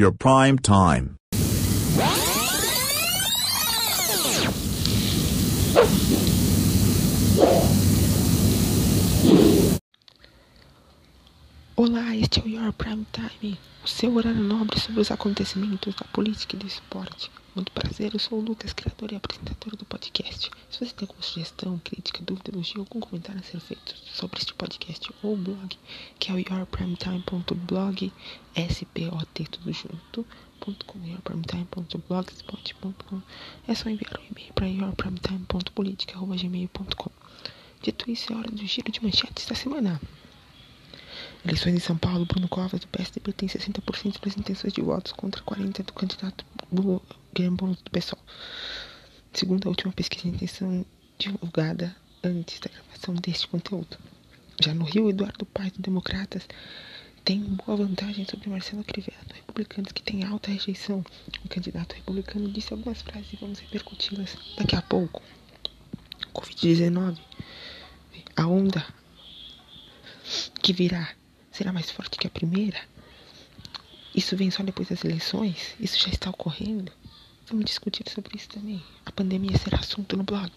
Your prime time. Olá, este é o Your Prime Time, o seu horário nobre sobre os acontecimentos da política e do esporte. Muito prazer, eu sou o Lucas, criador e apresentador do podcast. Se você tem alguma sugestão, crítica, dúvida, elogio, algum comentário a ser feito sobre este podcast ou blog, que é o yourprimetime.blog, S-P-O-T, tudo junto, .com, yourprimetime.blogspot.com, é só enviar um e-mail para yourprimetime.politica.gmail.com. Dito isso, é hora do giro de manchetes da semana. Eleições em São Paulo, Bruno Covas, do PSDB, tem 60% das intenções de votos contra 40% do candidato Boulos, do PSOL. Segundo a última pesquisa de intenção divulgada antes da gravação deste conteúdo. Já no Rio, Eduardo Paes, do Democratas, tem boa vantagem sobre Marcelo Crivella, do Republicanos, que tem alta rejeição. O candidato republicano disse algumas frases e vamos repercuti-las daqui a pouco. Covid-19, a onda que virá será mais forte que a primeira? Isso vem só depois das eleições? Isso já está ocorrendo? Vamos discutir sobre isso também. A pandemia será assunto no blog.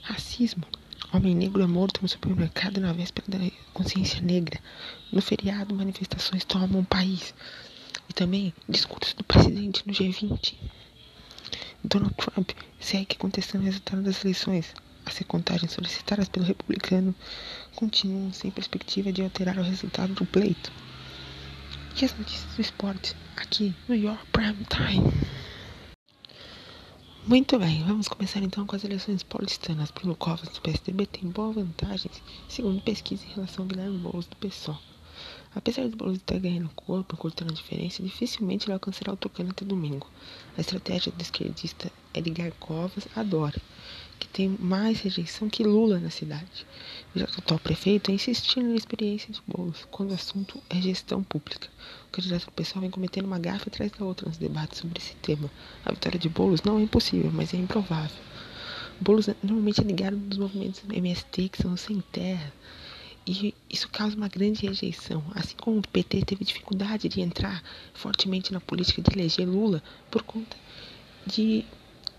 Racismo. Homem negro é morto no supermercado na véspera da consciência negra. No feriado, manifestações tomam o país. E também discurso do presidente no G20. Donald Trump segue contestando o resultado das eleições as recontagens solicitadas pelo republicano continuam sem perspectiva de alterar o resultado do pleito. E as notícias do esporte aqui no Your Prime Time. Muito bem, vamos começar então com as eleições paulistanas. Bruno Covas do PSDB tem boa vantagem, segundo pesquisa em relação ao Guilherme Boulos do PSOL. Apesar de Boulos estar ganhando corpo, cortando a diferença, dificilmente ele alcançará o Tucano até domingo. A estratégia do esquerdista é ligar Covas a Dória, que tem mais rejeição que Lula na cidade. Já atual prefeito é insistir na experiência de Boulos, quando o assunto é gestão pública. O candidato pessoal vem cometendo uma gafe atrás da outra nos debates sobre esse tema. A vitória de Boulos não é impossível, mas é improvável. Boulos normalmente é ligado nos movimentos MST, que são sem terra, e isso causa uma grande rejeição. Assim como o PT teve dificuldade de entrar fortemente na política de eleger Lula por conta de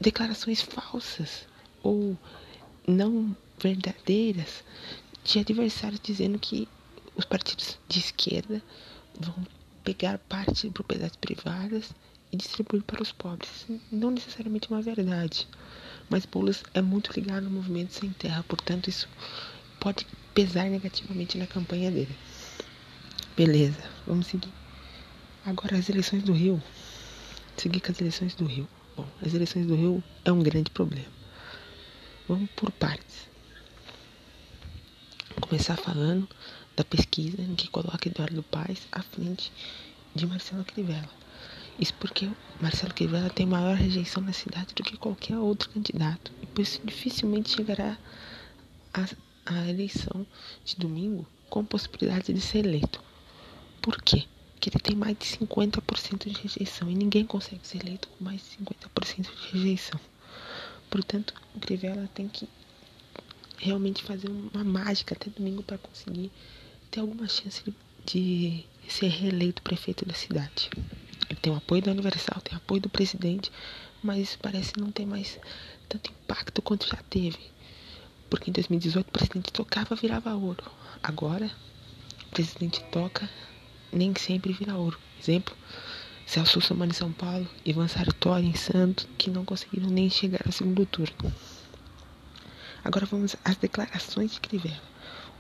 declarações falsas ou não verdadeiras de adversários dizendo que os partidos de esquerda vão pegar parte de propriedades privadas e distribuir para os pobres. Não necessariamente uma verdade, mas Boulos é muito ligado ao movimento sem terra, portanto isso pode pesar negativamente na campanha dele. Beleza, vamos seguir. Agora as eleições do Rio. Seguir com as eleições do Rio. Bom, as eleições do Rio é um grande problema. Vamos por partes. Começar falando da pesquisa em que coloca Eduardo Paes à frente de Marcelo Crivella. Isso porque Marcelo Crivella tem maior rejeição na cidade do que qualquer outro candidato. E por isso dificilmente chegará a eleição de domingo com possibilidade de ser eleito. Por quê? Porque ele tem mais de 50% de rejeição e ninguém consegue ser eleito com mais de 50% de rejeição. Portanto, o Crivella tem que realmente fazer uma mágica até domingo para conseguir ter alguma chance de ser reeleito prefeito da cidade. Ele tem o apoio da Universal, tem o apoio do presidente, mas parece não ter mais tanto impacto quanto já teve. Porque em 2018 o presidente tocava, virava ouro. Agora, o presidente toca, nem sempre vira ouro. Exemplo, Celso Russomano em São Paulo, Ivan Sartori em Santos, que não conseguiram nem chegar ao segundo turno. Agora vamos às declarações de Crivella.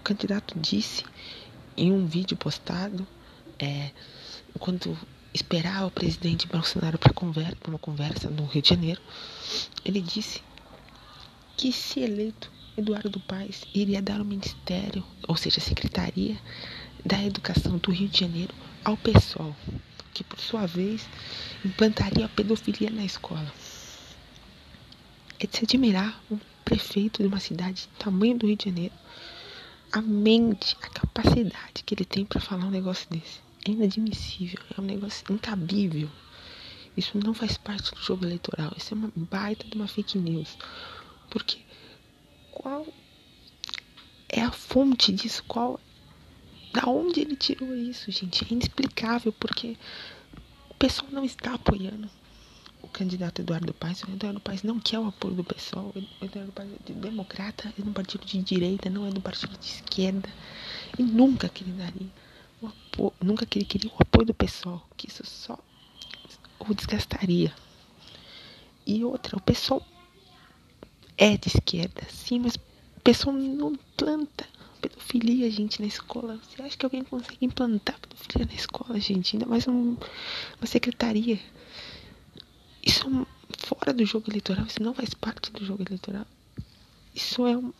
O candidato disse em um vídeo postado, é, enquanto esperava o presidente Bolsonaro para uma conversa no Rio de Janeiro, ele disse que se eleito Eduardo Paes iria dar o ministério, ou seja, a secretaria da educação do Rio de Janeiro ao PSOL, que por sua vez implantaria a pedofilia na escola. É de se admirar prefeito de uma cidade do tamanho do Rio de Janeiro, a mente, a capacidade que ele tem para falar um negócio desse. É inadmissível, é um negócio incabível. Isso não faz parte do jogo eleitoral, isso é uma baita de uma fake news. Porque qual é a fonte disso? Qual da onde ele tirou isso, gente? É inexplicável porque pessoal não está apoiando o candidato Eduardo Paes. O Eduardo Paes não quer o apoio do pessoal. O Eduardo Paes é democrata, é de um partido de direita, não é um partido de esquerda. E nunca que ele daria o apoio, nunca que ele queria o apoio do pessoal, que isso só o desgastaria. E outra, o pessoal é de esquerda, sim, mas o pessoal não planta pedofilia, gente, na escola. Você acha que alguém consegue implantar pedofilia na escola, gente? Ainda mais um, uma secretaria. Isso é fora do jogo eleitoral, isso não faz parte do jogo eleitoral. Isso é um,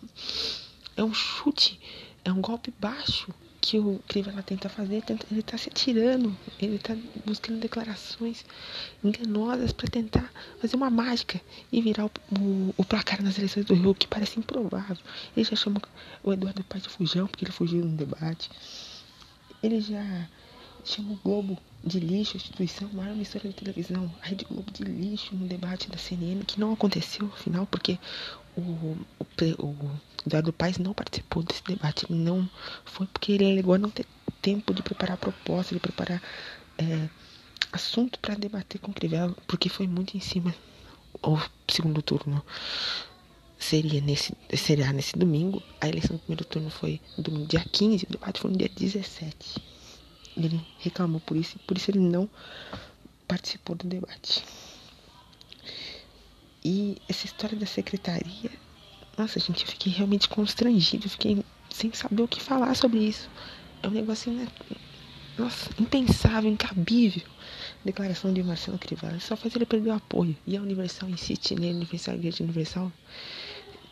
é um chute, é um golpe baixo que o Crivella tenta fazer, ele está se atirando, ele está buscando declarações enganosas para tentar fazer uma mágica e virar o, o, o, placar nas eleições do Rio, que parece improvável. Ele já chamou o Eduardo Paes de fujão, porque ele fugiu no debate. Ele já chamou o Globo de lixo, instituição, maior emissora de televisão, a Rede Globo de lixo no debate da CNN, que não aconteceu, afinal, porque o, o, o Eduardo Paes não participou desse debate. Não foi porque ele alegou a não ter tempo de preparar proposta, de preparar é, assunto para debater com o Crivella, porque foi muito em cima o segundo turno. Seria nesse, será nesse domingo. A eleição do primeiro turno foi no domingo, dia 15, o debate foi no dia 17. Ele reclamou por isso, por isso ele não participou do debate. E essa história da secretaria, nossa, gente, eu fiquei realmente constrangido, fiquei sem saber o que falar sobre isso. É um negócio, né? Nossa, impensável, incabível. Declaração de Marcelo Crivella. Só faz ele perder o apoio. E a Universal insiste nele, a Universal, a Igreja Universal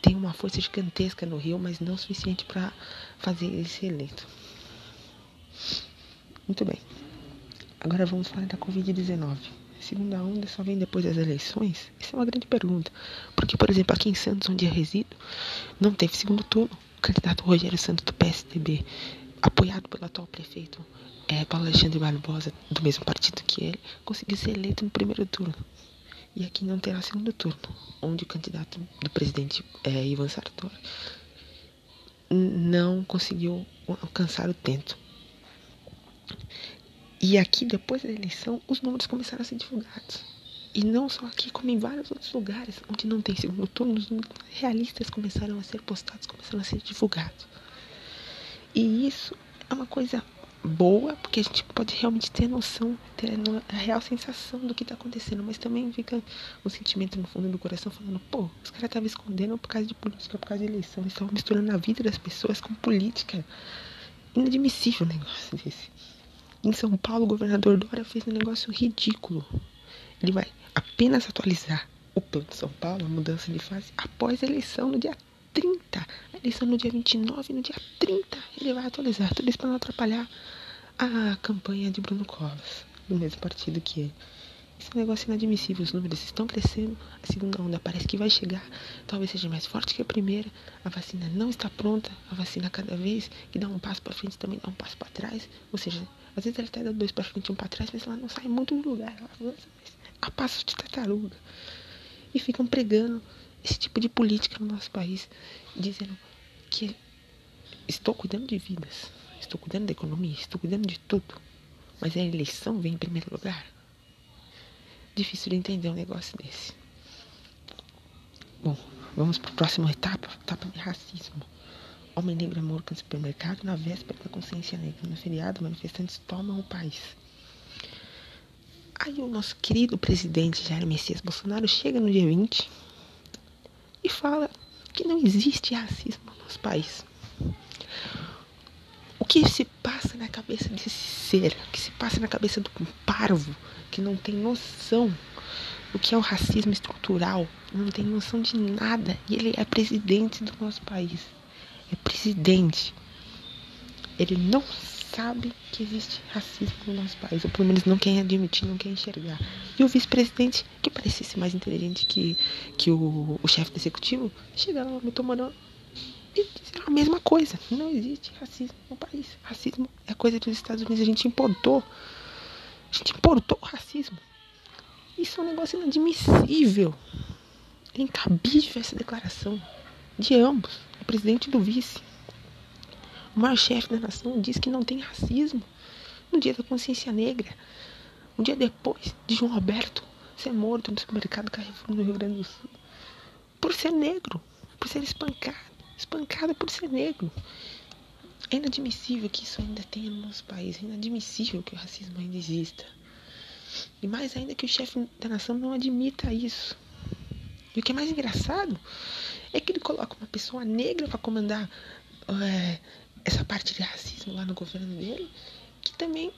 tem uma força gigantesca no Rio, mas não suficiente para fazer ele ser eleito. Muito bem. Agora vamos falar da Covid-19 segunda onda só vem depois das eleições? Essa é uma grande pergunta. Porque, por exemplo, aqui em Santos, onde eu resido, não teve segundo turno. O candidato Rogério Santos do PSDB, apoiado pelo atual prefeito é, Paulo Alexandre Barbosa, do mesmo partido que ele, conseguiu ser eleito no primeiro turno. E aqui não terá segundo turno, onde o candidato do presidente é, Ivan Sartori não conseguiu alcançar o tento. E aqui, depois da eleição, os números começaram a ser divulgados. E não só aqui, como em vários outros lugares onde não tem segundo turno, os números realistas começaram a ser postados, começaram a ser divulgados. E isso é uma coisa boa, porque a gente pode realmente ter noção, ter a real sensação do que está acontecendo, mas também fica um sentimento no fundo do coração falando, pô, os caras estavam escondendo por causa de política, por causa de eleição, eles estavam misturando a vida das pessoas com política. Inadmissível um negócio desse. Em São Paulo, o governador Dória fez um negócio ridículo. Ele vai apenas atualizar o plano de São Paulo, a mudança de fase, após a eleição no dia 30. A eleição no dia 29 no dia 30. Ele vai atualizar tudo isso para não atrapalhar a campanha de Bruno Covas, do mesmo partido que ele. Isso é um negócio inadmissível. Os números estão crescendo. A segunda onda parece que vai chegar. Talvez seja mais forte que a primeira. A vacina não está pronta. A vacina, cada vez que dá um passo para frente, também dá um passo para trás. Ou seja, às vezes ela até dá dois para frente e um para trás, mas ela não sai muito do lugar. Ela avança, mas a passo de tartaruga. E ficam pregando esse tipo de política no nosso país, dizendo que estou cuidando de vidas, estou cuidando da economia, estou cuidando de tudo. Mas a eleição vem em primeiro lugar. Difícil de entender um negócio desse. Bom, vamos para a próxima etapa, etapa de racismo. Homem negro morto no supermercado na véspera da consciência negra. No feriado, manifestantes tomam o país. Aí o nosso querido presidente Jair Messias Bolsonaro chega no dia 20 e fala que não existe racismo no nosso país. O que se passa na cabeça desse ser, o que se passa na cabeça do parvo que não tem noção do que é o racismo estrutural, não tem noção de nada e ele é presidente do nosso país é presidente, ele não sabe que existe racismo no nosso país, ou pelo menos não quer admitir, não quer enxergar. E o vice-presidente, que parecesse mais inteligente que, que o, o chefe do executivo, chega lá me tomando e diz a mesma coisa. Não existe racismo no país. Racismo é coisa dos Estados Unidos, a gente importou. A gente importou o racismo. Isso é um negócio inadmissível. É incabível essa declaração de ambos presidente do vice, o maior chefe da nação, diz que não tem racismo no dia da consciência negra. Um dia depois de João Roberto ser morto no supermercado Carrefour no Rio Grande do Sul. Por ser negro, por ser espancado, espancado por ser negro. É inadmissível que isso ainda tenha no nosso país. É inadmissível que o racismo ainda exista. E mais ainda que o chefe da nação não admita isso. E o que é mais engraçado é que ele coloca uma pessoa negra para comandar é, essa parte de racismo lá no governo dele, que também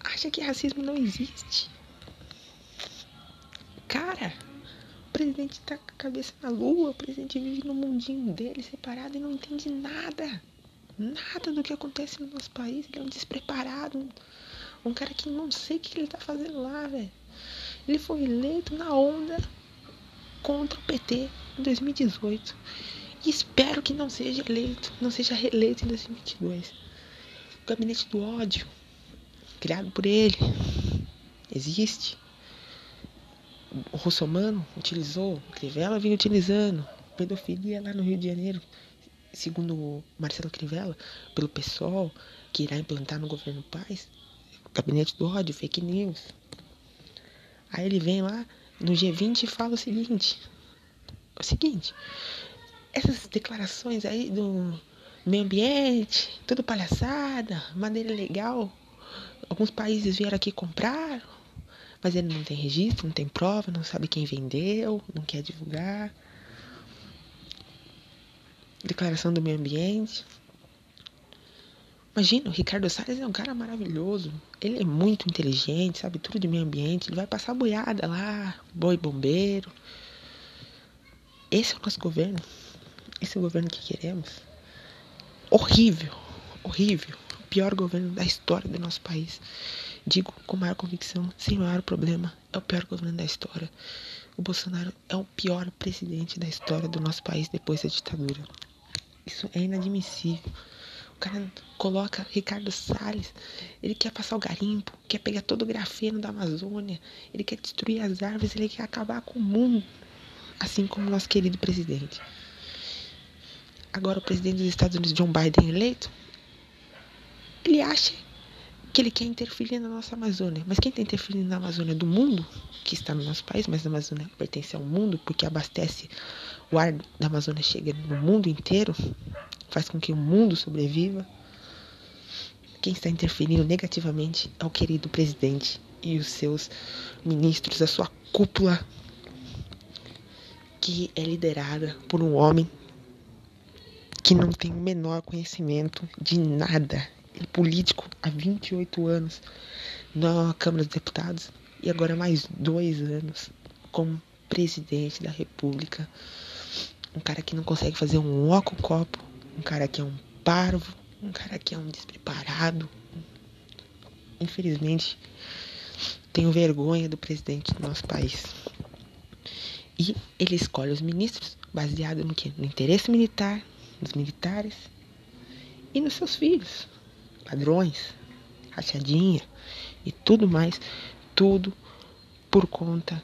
acha que racismo não existe. Cara, o presidente tá com a cabeça na lua, o presidente vive no mundinho dele, separado e não entende nada. Nada do que acontece no nosso país. Ele é um despreparado. Um, um cara que não sei o que ele tá fazendo lá, velho. Ele foi eleito na onda contra o PT em 2018. E espero que não seja eleito, não seja reeleito em 2022. O gabinete do ódio, criado por ele, existe. O Russomano utilizou, Crivella vinha utilizando, pedofilia lá no Rio de Janeiro, segundo Marcelo Crivella, pelo PSOL, que irá implantar no governo Paz, gabinete do ódio, fake news. Aí ele vem lá no G20 e fala o seguinte: o seguinte, essas declarações aí do meio ambiente, tudo palhaçada, maneira legal. Alguns países vieram aqui comprar, mas ele não tem registro, não tem prova, não sabe quem vendeu, não quer divulgar. Declaração do meio ambiente. Imagina, o Ricardo Salles é um cara maravilhoso. Ele é muito inteligente, sabe tudo de meio ambiente. Ele vai passar boiada lá, boi bombeiro. Esse é o nosso governo. Esse é o governo que queremos. Horrível, horrível. O pior governo da história do nosso país. Digo com maior convicção, sem maior problema, é o pior governo da história. O Bolsonaro é o pior presidente da história do nosso país depois da ditadura. Isso é inadmissível. Cara coloca Ricardo Salles, ele quer passar o garimpo, quer pegar todo o grafeno da Amazônia, ele quer destruir as árvores, ele quer acabar com o mundo, assim como nosso querido presidente. Agora o presidente dos Estados Unidos, John Biden, eleito, ele acha que ele quer interferir na nossa Amazônia. Mas quem está interferindo na Amazônia do mundo, que está no nosso país, mas a Amazônia pertence ao mundo, porque abastece o ar da Amazônia chega no mundo inteiro, faz com que o mundo sobreviva. Quem está interferindo negativamente é o querido presidente e os seus ministros, a sua cúpula, que é liderada por um homem que não tem o menor conhecimento de nada ele político há 28 anos na Câmara dos Deputados e agora mais dois anos como presidente da República. Um cara que não consegue fazer um oco copo, um cara que é um parvo, um cara que é um despreparado. Infelizmente, tenho vergonha do presidente do nosso país. E ele escolhe os ministros baseado no que? No interesse militar, nos militares e nos seus filhos padrões, rachadinha e tudo mais, tudo por conta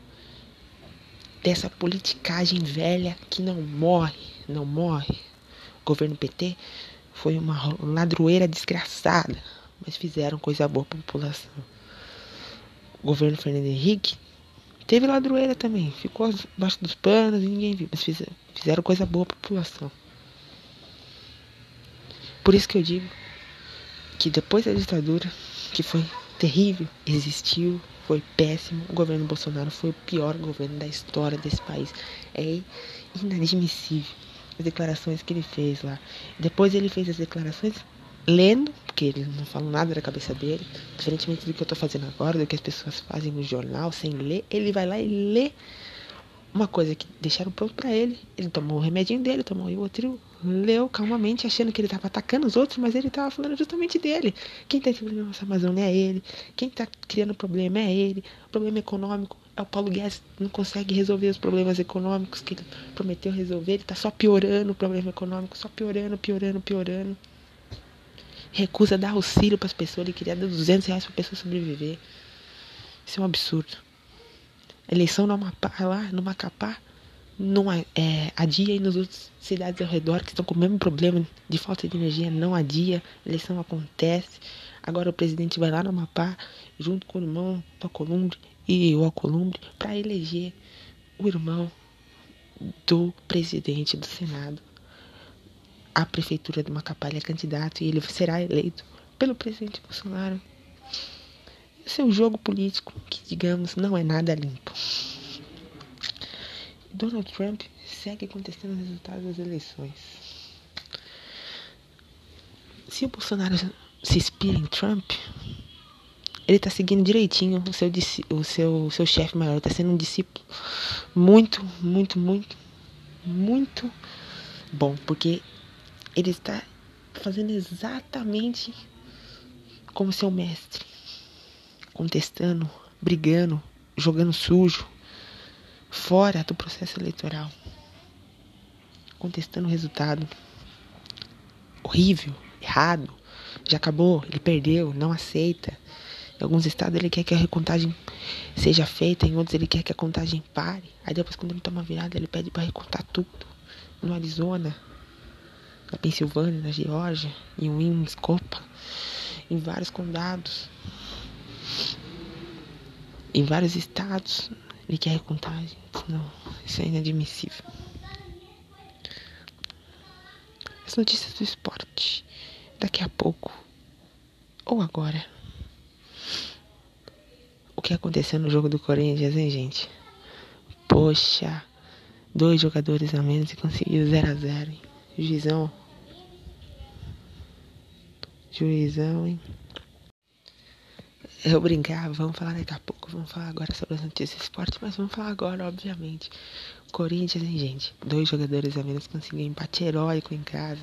dessa politicagem velha que não morre, não morre. O governo PT foi uma ladroeira desgraçada, mas fizeram coisa boa para a população. O governo Fernando Henrique teve ladroeira também, ficou abaixo dos panos e ninguém viu, mas fizeram, coisa boa para a população. Por isso que eu digo que depois da ditadura, que foi terrível, existiu, foi péssimo, o governo Bolsonaro foi o pior governo da história desse país. É inadmissível as declarações que ele fez lá. Depois ele fez as declarações lendo, porque ele não fala nada da cabeça dele, diferentemente do que eu estou fazendo agora, do que as pessoas fazem no jornal sem ler, ele vai lá e lê uma coisa que deixaram pronto para ele. Ele tomou o remedinho dele, tomou o outro, leu calmamente, achando que ele estava atacando os outros, mas ele estava falando justamente dele. Quem está interferindo na nossa Amazônia é ele. Quem está criando problema é ele. O problema econômico é o Paulo Guedes não consegue resolver os problemas econômicos que ele prometeu resolver. Ele está só piorando o problema econômico, só piorando, piorando, piorando. Recusa dar auxílio para as pessoas. Ele queria dar 200 reais para a pessoa sobreviver. Isso é um absurdo. Eleição no Amapá, lá no Macapá, não é, adia e nas outras cidades ao redor que estão com o mesmo problema de falta de energia não adia, eleição acontece. Agora o presidente vai lá no Amapá, junto com o irmão do Alcolumbre e o Alcolumbre, para eleger o irmão do presidente do Senado. A prefeitura de Macapá é candidato e ele será eleito pelo presidente Bolsonaro. Esse é jogo político que, digamos, não é nada limpo. Donald Trump segue contestando os resultados das eleições. Se o Bolsonaro se inspira em Trump, ele está seguindo direitinho o seu, o seu, seu chefe maior, está sendo um discípulo muito, muito, muito, muito bom, porque ele está fazendo exatamente como seu mestre, contestando, brigando, jogando sujo, fora do processo eleitoral, contestando o resultado horrível, errado, já acabou, ele perdeu, não aceita. Em alguns estados ele quer que a recontagem seja feita, em outros ele quer que a contagem pare. Aí depois quando ele toma virada, ele pede para recontar tudo. No Arizona, na Pensilvânia, na Geórgia, em Wisconsin, em vários condados, em vários estados, ele quer recontagem. Não, isso é inadmissível. As notícias do esporte. Daqui a pouco. Ou agora. O que aconteceu no jogo do Corinthians, hein, gente? Poxa. Dois jogadores a menos e conseguiu 0 a 0 hein? Juizão. Juizão, hein? Eu brincava, vamos falar daqui a pouco, vamos falar agora sobre as notícias de esporte, mas vamos falar agora, obviamente. Corinthians, hein, gente? Dois jogadores a menos conseguiram empate heróico em casa,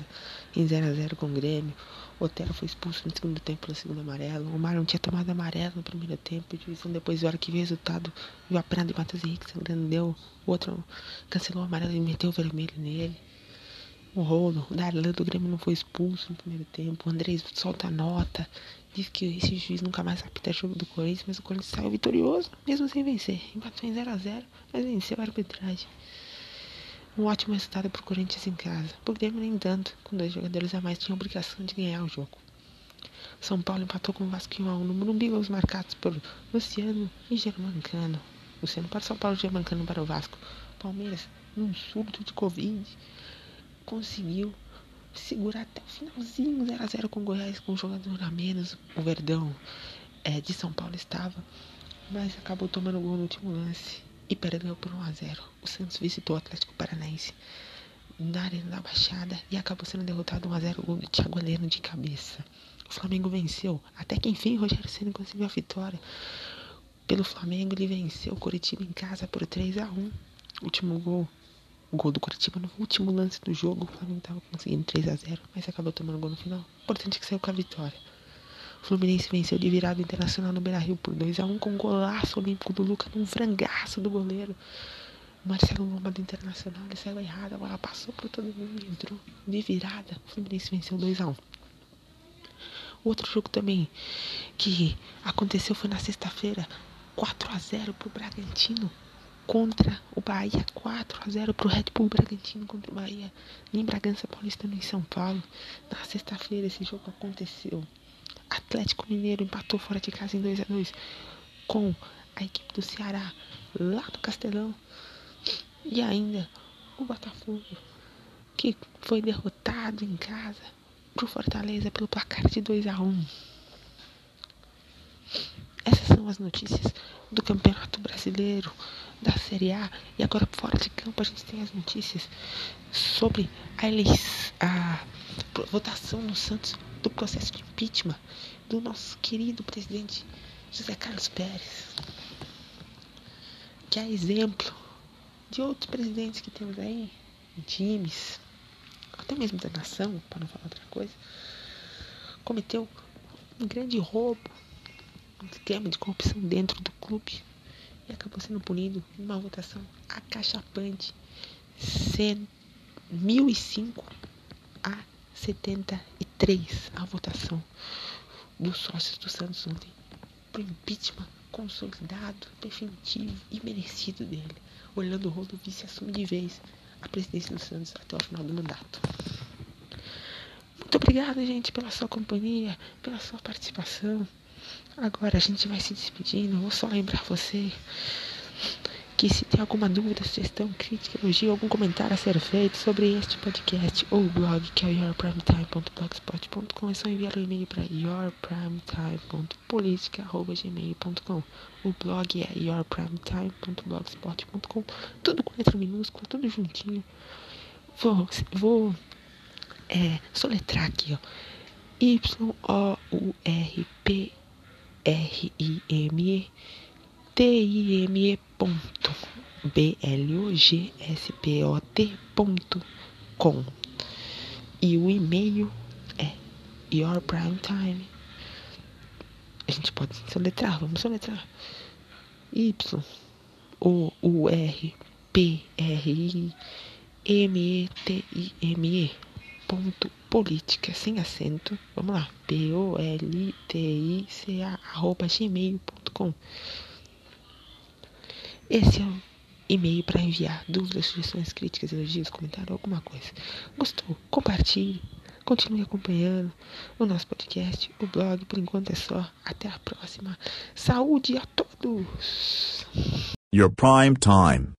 em 0x0 com o Grêmio. O Otero foi expulso no segundo tempo pelo segundo amarelo. O Mário tinha tomado amarelo no primeiro tempo. O juizão depois, na hora que viu o resultado, viu a perna de Matheus Henrique sangrando, deu. O outro cancelou o amarelo e meteu o vermelho nele o rolo. O Darlan do Grêmio não foi expulso no primeiro tempo. O Andrés solta nota. Diz que esse juiz nunca mais apita jogo do Corinthians, mas o Corinthians saiu vitorioso, mesmo sem vencer. Empatou em 0x0, mas venceu a arbitragem. Um ótimo resultado pro Corinthians em casa. Pro Grêmio nem tanto, com dois jogadores a mais tinha a obrigação de ganhar o jogo. São Paulo empatou com o Vasco em 1x1 no Morumbi, gols marcados por Luciano e Germancano. Luciano para o São Paulo, Germancano para o Vasco. Palmeiras, num surto de Covid, conseguiu segurar até o finalzinho 0 a 0 com o Goiás com um jogador a menos. O Verdão é, de São Paulo estava, mas acabou tomando gol no último lance e perdeu por 1 a 0. O Santos visitou o Atlético Paranaense na Arena da Baixada e acabou sendo derrotado 1 a 0 gol do Thiago Heleno de cabeça. O Flamengo venceu, até que enfim Rogério Ceni conseguiu a vitória. Pelo Flamengo ele venceu o Curitiba em casa por 3 a 1. Último gol o gol do Curitiba no último lance do jogo. O Flamengo tava conseguindo 3 a 0 mas acabou tomando gol no final. O importante é que saiu com a vitória. O Fluminense venceu de virada internacional no Beira Rio por 2 a 1 com um golaço olímpico do Lucas, num frangaço do goleiro. Marcelo Lomba do Internacional, ele saiu errado, a bola passou por todo mundo entrou de virada. O Fluminense venceu 2 a 1 Outro jogo também que aconteceu foi na sexta-feira, 4 a 0 pro Bragantino contra o Bahia, 4 a 0 pro Red Bull Bragantino contra o Bahia em Bragança Paulista, em São Paulo. Na sexta-feira esse jogo aconteceu. Atlético Mineiro empatou fora de casa em 2 a 2 com a equipe do Ceará lá no Castelão. E ainda o Botafogo, que foi derrotado em casa pro Fortaleza pelo placar de 2 a 1 Essas são as notícias do Campeonato Brasileiro da Série A. E agora, fora de campo, a gente tem as notícias sobre a, eleição, a votação no Santos do processo de impeachment do nosso querido presidente José Carlos Pérez. Que é exemplo de outros presidentes que temos aí, em times, até mesmo da nação, para não falar outra coisa, cometeu um grande roubo, um esquema de corrupção dentro do clube e acabou sendo punido uma votação acachapante, 1005 a 73 a votação dos sócios do Santos ontem pro impeachment consolidado, definitivo e merecido dele. Orlando Rolo vice assume de vez a presidência do Santos até o final do mandato. Muito obrigado, gente, pela sua companhia, pela sua participação. Agora a gente vai se despedindo. Vou só lembrar você que se tem alguma dúvida, sugestão, crítica, elogio, algum comentário a ser feito sobre este podcast ou blog, que é yourprimetime.blogspot.com, é só enviar um e-mail para yourprimetime.politica.gmail.com O blog é yourprimetime.blogspot.com Tudo com letra minúscula, tudo juntinho. Vou, vou é, soletrar aqui, ó. Y-O-U-R-P-R-I-M-E T-I-M-E ponto B-L-O-G-S-P-O-T ponto com e o e-mail é Your Prime Time. A gente pode soletrar, vamos soletrar. Y O U R P R I M E T I M E ponto política sem acento. Vamos lá. P O L T I C A arroba gmail.com. Esse é o e-mail para enviar dúvidas, sugestões, críticas, elogios, comentários, alguma coisa. Gostou? Compartilhe. Continue acompanhando o nosso podcast, o blog. Por enquanto é só. Até a próxima. Saúde a todos! Your prime time.